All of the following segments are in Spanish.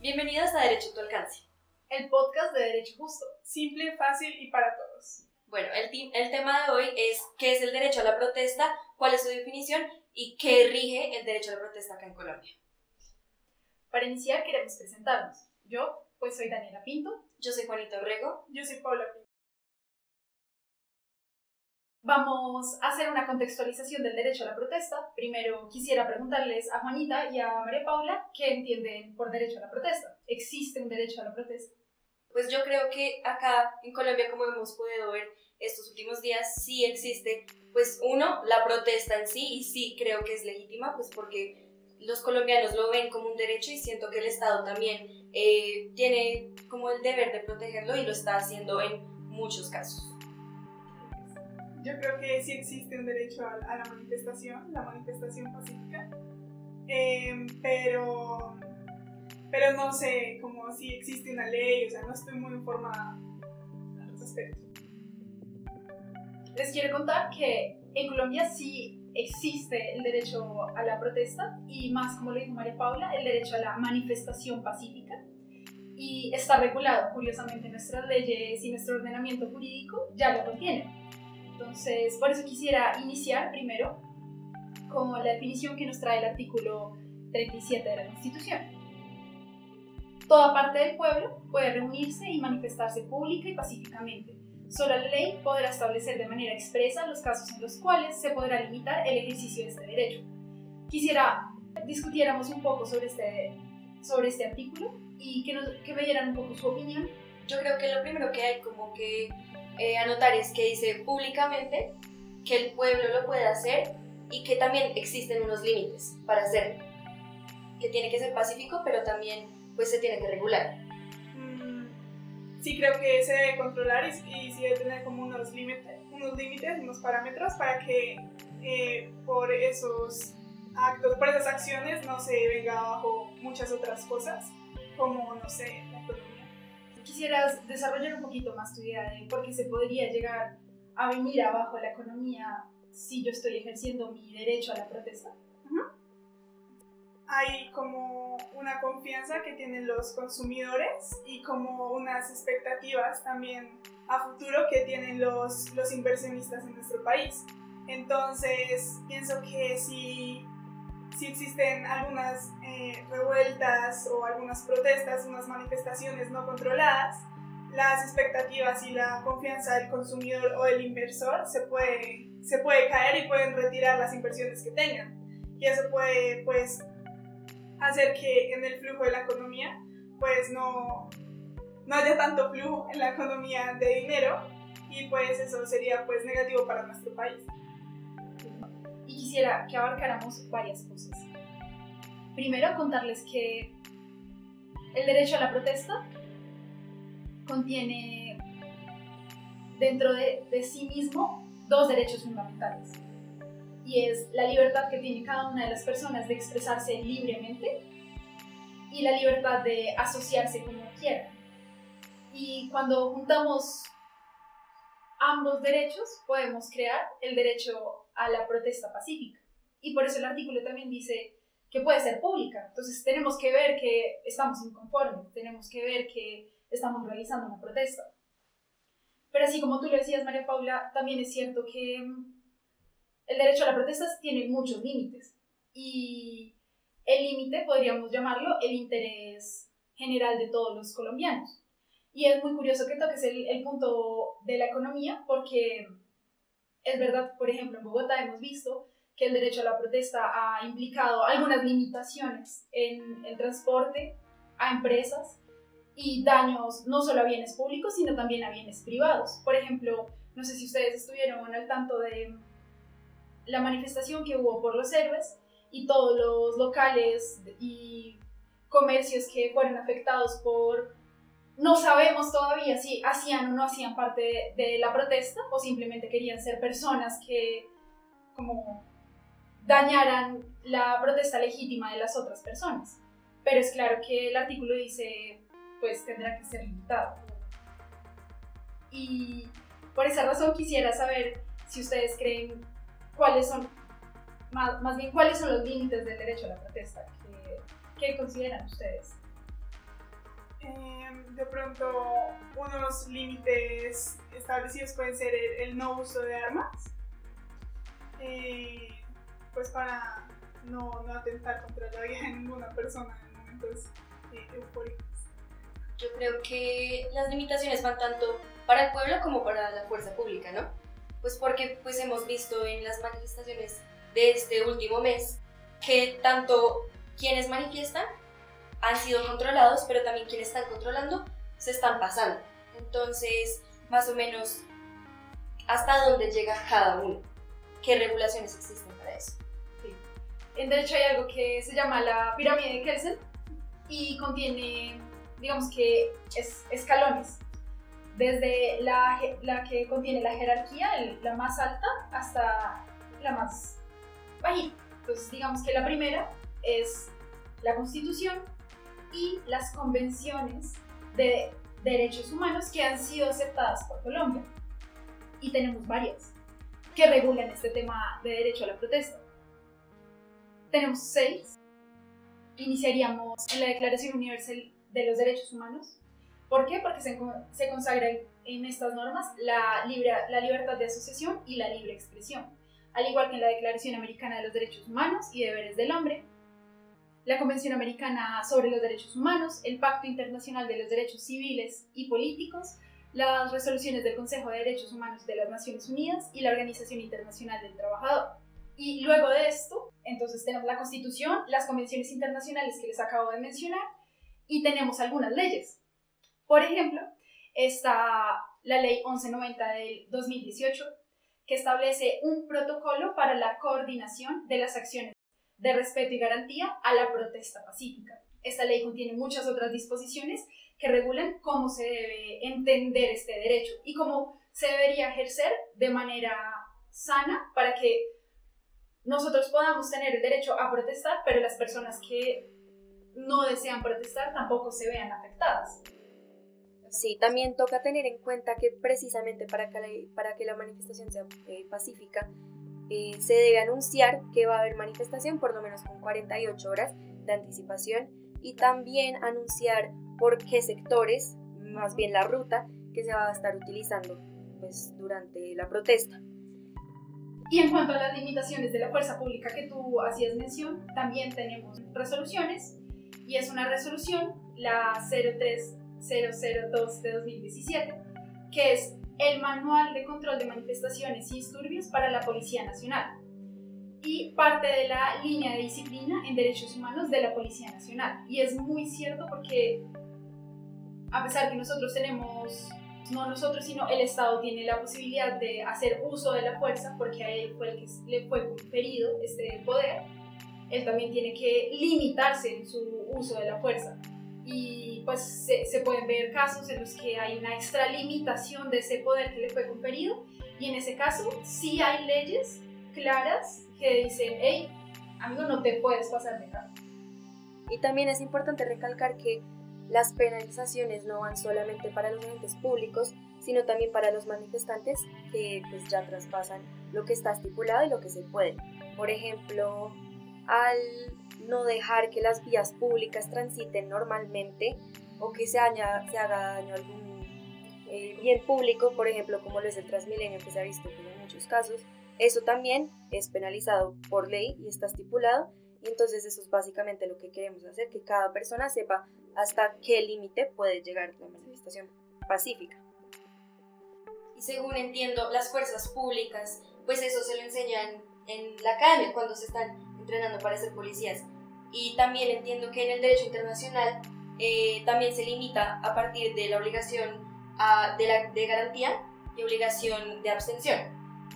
Bienvenidos a Derecho a tu alcance. El podcast de Derecho Justo. Simple, fácil y para todos. Bueno, el, tema de hoy es qué es el derecho a la protesta, cuál es su definición y qué rige el derecho a la protesta acá en Colombia. Para iniciar queremos presentarnos. Yo, pues soy Daniela Pinto. Yo soy Juanito Rego. Yo soy Paula Pinto. Vamos a hacer una contextualización del derecho a la protesta. Primero quisiera preguntarles a Juanita y a María Paula qué entienden por derecho a la protesta. ¿Existe un derecho a la protesta? Pues yo creo que acá en Colombia, como hemos podido ver estos últimos días, sí existe, pues uno, la protesta en sí, y sí creo que es legítima, pues porque los colombianos lo ven como un derecho y siento que el Estado también eh, tiene como el deber de protegerlo y lo está haciendo en muchos casos. Yo creo que sí existe un derecho a, la manifestación, la manifestación pacífica, em, pero, pero no sé como si existe una ley, o sea, no estoy muy informada al respecto. Les quiero contar que en Colombia sí existe el derecho a la protesta y más, como lo dijo María Paula, el derecho a la manifestación pacífica y está regulado, curiosamente, nuestras leyes y nuestro ordenamiento jurídico ya lo contienen. Entonces, por eso quisiera iniciar primero con la definición que nos trae el artículo 37 de la Constitución. Toda parte del pueblo puede reunirse y manifestarse pública y pacíficamente. Solo la ley podrá establecer de manera expresa los casos en los cuales se podrá limitar el ejercicio de este derecho. Quisiera discutiéramos un poco sobre este, sobre este artículo y que, nos, que me dieran un poco su opinión. Yo creo que lo primero que hay como que eh, anotar es que dice públicamente que el pueblo lo puede hacer y que también existen unos límites para hacerlo. Que tiene que ser pacífico, pero también pues se tiene que regular. Sí creo que se debe controlar y, y sí debe tener como unos límites, unos límites, unos parámetros para que eh, por esos actos, por esas acciones no se venga abajo muchas otras cosas, como, no sé, la economía quisieras desarrollar un poquito más tu idea de por qué se podría llegar a venir abajo la economía si yo estoy ejerciendo mi derecho a la protesta. Hay como una confianza que tienen los consumidores y como unas expectativas también a futuro que tienen los, los inversionistas en nuestro país. Entonces, pienso que si si existen algunas eh, revueltas o algunas protestas, unas manifestaciones no controladas, las expectativas y la confianza del consumidor o del inversor se puede, se puede caer y pueden retirar las inversiones que tengan. Y eso puede pues hacer que en el flujo de la economía pues no, no haya tanto flujo en la economía de dinero y pues eso sería pues negativo para nuestro país y quisiera que abarcáramos varias cosas. Primero, contarles que el derecho a la protesta contiene dentro de, de, sí mismo dos derechos fundamentales. Y es la libertad que tiene cada una de las personas de expresarse libremente y la libertad de asociarse como quiera. Y cuando juntamos ambos derechos, podemos crear el derecho a la protesta pacífica. Y por eso el artículo también dice que puede ser pública. Entonces tenemos que ver que estamos inconformes, tenemos que ver que estamos realizando una protesta. Pero así como tú lo decías, María Paula, también es cierto que mm, el derecho a la protesta tiene muchos límites. Y el límite podríamos llamarlo el interés general de todos los colombianos. Y es muy curioso que toques el, el punto de la economía porque es verdad, por ejemplo, en Bogotá hemos visto que el derecho a la protesta ha implicado algunas limitaciones en el transporte a empresas y daños no solo a bienes públicos, sino también a bienes privados. Por ejemplo, no sé si ustedes estuvieron al tanto de la manifestación que hubo por los héroes y todos los locales y comercios que fueron afectados por no sabemos todavía si hacían o no hacían parte de, la protesta o simplemente querían ser personas que como dañaran la protesta legítima de las otras personas. pero es claro que el artículo dice, pues tendrá que ser limitado. Y por esa razón quisiera saber si ustedes creen cuáles son, más, más bien cuáles son los límites del derecho a la protesta, ¿qué, qué consideran ustedes? Em, de pronto, unos límites establecidos pueden ser el, no uso de armas, eh, pues para no, no, atentar contra la vida de ninguna persona en momentos eh, eufóricos. Yo creo que las limitaciones van tanto para el pueblo como para la fuerza pública, ¿no? Pues porque pues hemos visto en las manifestaciones de este último mes que tanto quienes manifiestan han sido controlados, pero también quienes están controlando se están pasando. Entonces, más o menos, ¿hasta dónde llega cada uno? ¿Qué regulaciones existen para eso? En derecho hay algo que se llama la pirámide de Kelsen y contiene, digamos que, es, escalones. Desde la, la, que contiene la jerarquía, la más alta, hasta la más bajita. Entonces, digamos que la primera es la constitución, y las convenciones de derechos humanos que han sido aceptadas por Colombia. Y tenemos varias que regulan este tema de derecho a la protesta. Tenemos seis. Iniciaríamos en la Declaración Universal de los Derechos Humanos. ¿Por qué? Porque se, se consagra en estas normas la, libre, la libertad de asociación y la libre expresión, al igual que en la Declaración Americana de los Derechos Humanos y Deberes del Hombre, la Convención Americana sobre los Derechos Humanos, el Pacto Internacional de los Derechos Civiles y Políticos, las resoluciones del Consejo de Derechos Humanos de las Naciones Unidas y la Organización Internacional del Trabajador. Y luego de esto, entonces tenemos la Constitución, las convenciones internacionales que les acabo de mencionar y tenemos algunas leyes. Por ejemplo, está la Ley 1190 del 2018 que establece un protocolo para la coordinación de las acciones de respeto y garantía a la protesta pacífica. Esta ley contiene muchas otras disposiciones que regulan cómo se debe entender este derecho y cómo se debería ejercer de manera sana para que nosotros podamos tener el derecho a protestar, pero las personas que no desean protestar tampoco se vean afectadas. Sí, también toca tener en cuenta que precisamente para que la, para que la manifestación sea eh, pacífica, eh, se debe anunciar que va a haber manifestación por lo menos con 48 horas de anticipación y también anunciar por qué sectores, más bien la ruta que se va a estar utilizando pues, durante la protesta. Y en cuanto a las limitaciones de la fuerza pública que tú hacías mención, también tenemos resoluciones y es una resolución, la 03002 de 2017, que es el Manual de Control de Manifestaciones y Disturbios para la Policía Nacional y parte de la línea de disciplina en derechos humanos de la Policía Nacional. Y es muy cierto porque a pesar que nosotros tenemos, no nosotros, sino el Estado tiene la posibilidad de hacer uso de la fuerza porque a él fue el que le fue conferido este poder, él también tiene que limitarse en su uso de la fuerza y pues se, se, pueden ver casos en los que hay una extralimitación de ese poder que le fue conferido y en ese caso sí hay leyes claras que dicen, hey, amigo, no te puedes pasar de acá. Y también es importante recalcar que las penalizaciones no van solamente para los agentes públicos, sino también para los manifestantes que pues ya traspasan lo que está estipulado y lo que se puede. Por ejemplo, al no dejar que las vías públicas transiten normalmente o que se, haga, daño a algún eh, bien público, por ejemplo, como lo es el Transmilenio, que se ha visto en muchos casos, eso también es penalizado por ley y está estipulado. Y entonces eso es básicamente lo que queremos hacer, que cada persona sepa hasta qué límite puede llegar la manifestación pacífica. Y según entiendo, las fuerzas públicas, pues eso se lo enseñan en la academia cuando se están entrenando para ser policías. Y también entiendo que en el derecho internacional eh, también se limita a partir de la obligación de, la, de garantía y obligación de abstención.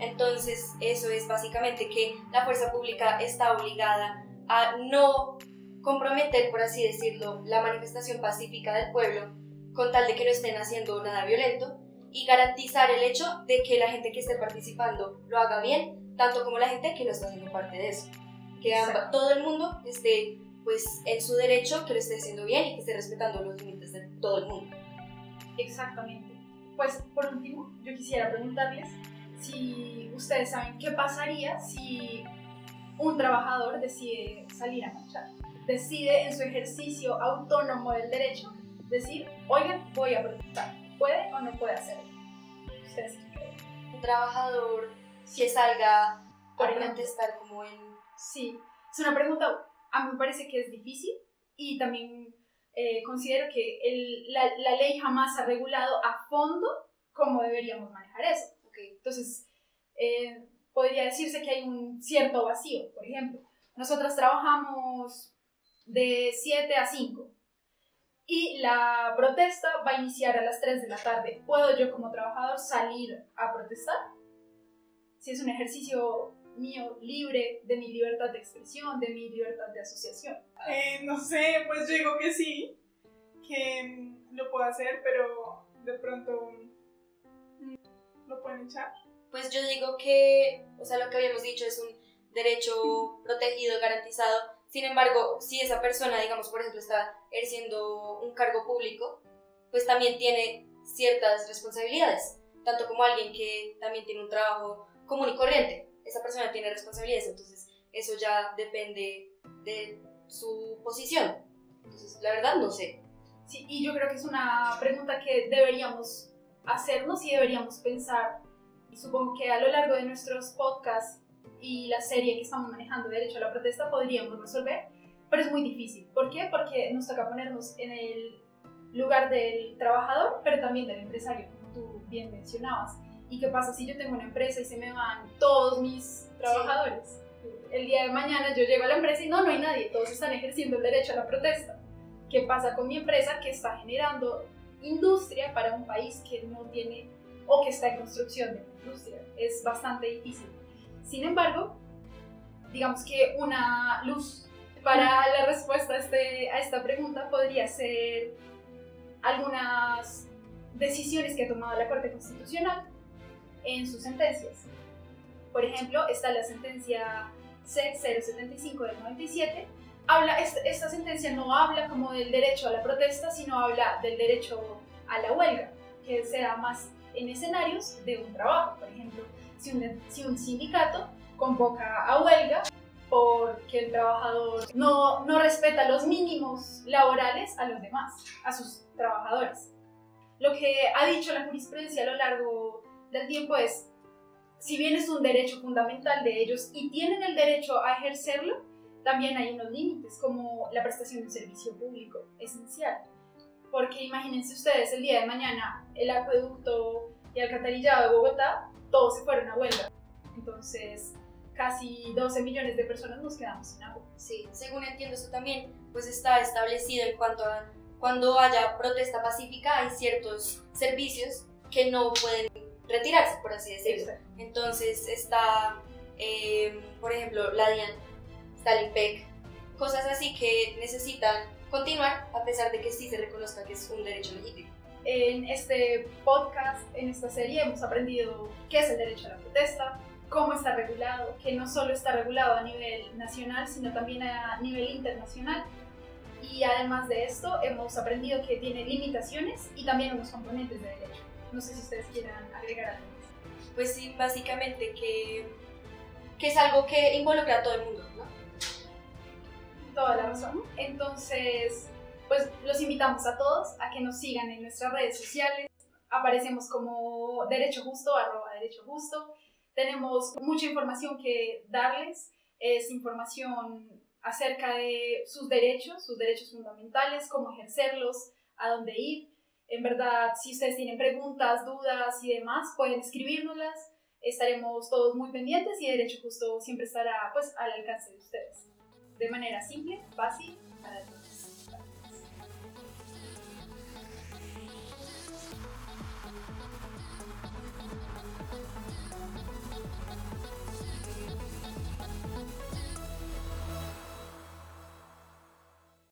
Entonces, eso es básicamente que la fuerza pública está obligada a no comprometer, por así decirlo, la manifestación pacífica del pueblo con tal de que no estén haciendo nada violento y garantizar el hecho de que la gente que esté participando lo haga bien, tanto como la gente que no está haciendo parte de eso que todo el mundo esté pues en su derecho que lo esté haciendo bien y que esté respetando los límites de todo el mundo. Exactamente. Pues por último, yo quisiera preguntarles si ustedes saben qué pasaría si un trabajador decide salir a marchar, decide en su ejercicio autónomo del derecho decir, oigan, voy a protestar. ¿Puede o no puede hacerlo? ¿Ustedes qué creen? Un trabajador que salga a protestar como en... Sí, es una pregunta, a mí me parece que es difícil y también eh, considero que el, la, la, ley jamás ha regulado a fondo cómo deberíamos manejar eso. Okay. Entonces, eh, podría decirse que hay un cierto vacío. Por ejemplo, nosotras trabajamos de 7 a 5 y la protesta va a iniciar a las 3 de la tarde. ¿Puedo yo como trabajador salir a protestar? Si es un ejercicio mío libre de mi libertad de expresión, de mi libertad de asociación. Eh, no sé, pues yo digo que sí, que mm, lo puedo hacer, pero de pronto mm, lo pueden echar. Pues yo digo que, o sea, lo que habíamos dicho es un derecho protegido, garantizado, sin embargo, si esa persona, digamos, por ejemplo, está ejerciendo un cargo público, pues también tiene ciertas responsabilidades, tanto como alguien que también tiene un trabajo común y corriente. Esa persona tiene responsabilidades, entonces eso ya depende de su posición. Entonces, la verdad, no sé. Sí, y yo creo que es una pregunta que deberíamos hacernos y deberíamos pensar. Y supongo que a lo largo de nuestros podcasts y la serie que estamos manejando, Derecho a la Protesta, podríamos resolver, pero es muy difícil. ¿Por qué? Porque nos toca ponernos en el lugar del trabajador, pero también del empresario, como tú bien mencionabas. ¿Y qué pasa si yo tengo una empresa y se me van todos mis trabajadores? El día de mañana yo llego a la empresa y no, no hay nadie, todos están ejerciendo el derecho a la protesta. ¿Qué pasa con mi empresa que está generando industria para un país que no tiene o que está en construcción de industria? Es bastante difícil. Sin embargo, digamos que una luz para la respuesta a, este, a esta pregunta podría ser algunas decisiones que ha tomado la Corte Constitucional en sus sentencias. Por ejemplo, está la sentencia C075 del 97. Habla, esta, sentencia no habla como del derecho a la protesta, sino habla del derecho a la huelga, que se da más en escenarios de un trabajo. Por ejemplo, si un, si un sindicato convoca a huelga porque el trabajador no, no respeta los mínimos laborales a los demás, a sus trabajadores. Lo que ha dicho la jurisprudencia a lo largo del tiempo es, si bien es un derecho fundamental de ellos y tienen el derecho a ejercerlo, también hay unos límites, como la prestación de un servicio público esencial. Porque imagínense ustedes, el día de mañana, el acueducto y alcantarillado de Bogotá todos se fueron a huelga. Entonces, casi 12 millones de personas nos quedamos sin agua. Sí, según entiendo eso también, pues está establecido en cuanto a cuando haya protesta pacífica hay ciertos servicios que no pueden retirarse, por así decirlo. Entonces está, eh, por ejemplo, la DIAN, está el IPEC, cosas así que necesitan continuar a pesar de que sí se reconozca que es un derecho legítimo. En este podcast, en esta serie, hemos aprendido qué es el derecho a la protesta, cómo está regulado, que no solo está regulado a nivel nacional, sino también a nivel internacional. Y además de esto, hemos aprendido que tiene limitaciones y también unos componentes de derecho. No sé si ustedes quieran agregar algo. Pues sí, básicamente que, que es algo que involucra a todo el mundo, ¿no? Toda la razón. Entonces, pues los invitamos a todos a que nos sigan en nuestras redes sociales. Aparecemos como Derecho Justo, arroba Derecho Justo. Tenemos mucha información que darles. Es información acerca de sus derechos, sus derechos fundamentales, cómo ejercerlos, a dónde ir. En verdad, si ustedes tienen preguntas, dudas y demás, pueden escribírnoslas. Estaremos todos muy pendientes y Derecho Justo siempre estará pues, al alcance de ustedes. De manera simple, fácil, todos.